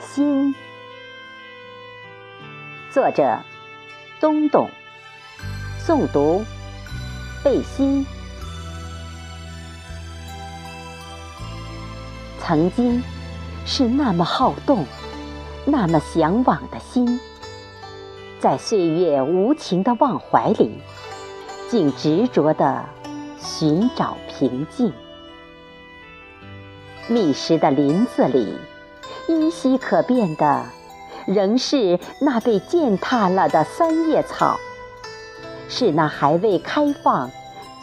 心。作者：东东，诵读：贝西。曾经是那么好动，那么向往的心，在岁月无情的忘怀里，竟执着地寻找平静。密实的林子里，依稀可辨的，仍是那被践踏了的三叶草，是那还未开放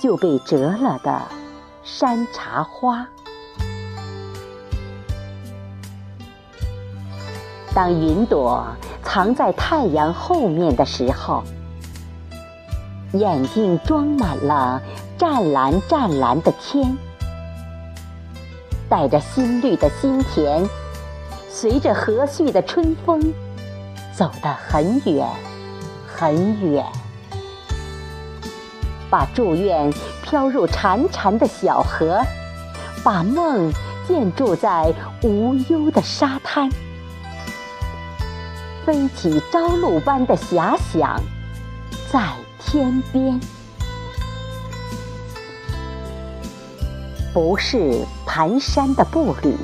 就被折了的山茶花。当云朵藏在太阳后面的时候，眼睛装满了湛蓝湛蓝的天，带着新绿的心田，随着和煦的春风，走得很远很远，把祝愿飘入潺潺的小河，把梦建筑在无忧的沙滩。飞起朝露般的遐想，在天边，不是蹒跚的步履，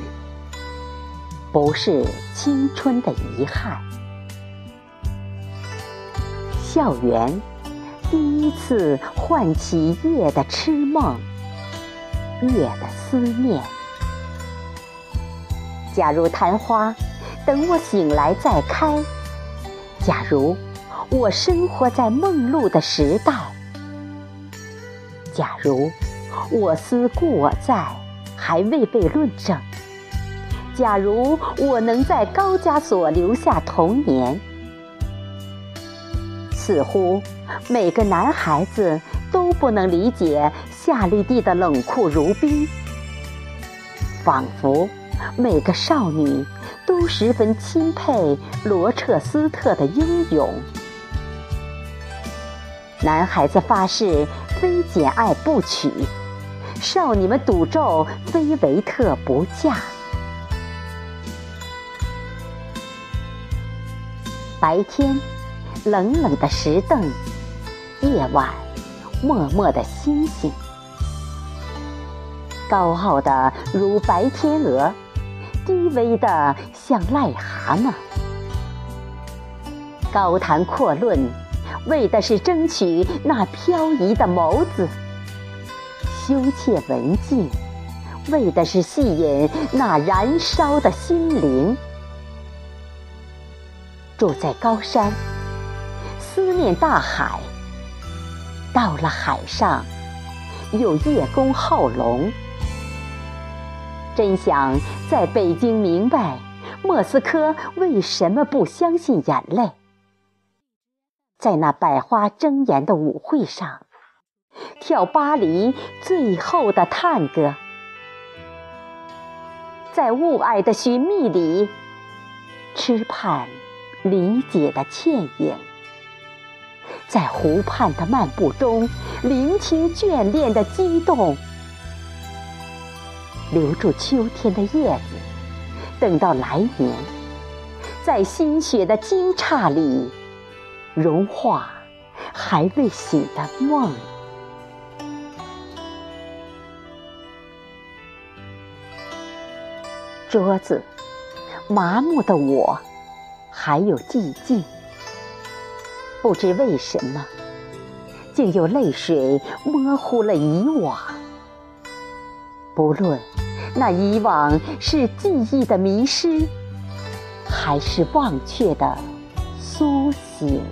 不是青春的遗憾。校园第一次唤起夜的痴梦，月的思念。假如昙花。等我醒来再开。假如我生活在梦露的时代，假如我思故我在还未被论证，假如我能在高加索留下童年，似乎每个男孩子都不能理解夏绿蒂的冷酷如冰，仿佛每个少女。都十分钦佩罗彻斯特的英勇。男孩子发誓非简爱不娶，少女们赌咒非维特不嫁。白天，冷冷的石凳；夜晚，默默的星星。高傲的如白天鹅。低微的像癞蛤蟆，高谈阔论，为的是争取那飘移的眸子；羞怯文静，为的是吸引那燃烧的心灵。住在高山，思念大海，到了海上，又叶公好龙。真想在北京明白，莫斯科为什么不相信眼泪。在那百花争妍的舞会上，跳巴黎最后的探戈。在雾霭的寻觅里，痴盼理解的倩影。在湖畔的漫步中，聆听眷恋的激动。留住秋天的叶子，等到来年，在新雪的惊诧里，融化还未醒的梦。桌子，麻木的我，还有寂静。不知为什么，竟有泪水模糊了以往。不论。那以往是记忆的迷失，还是忘却的苏醒？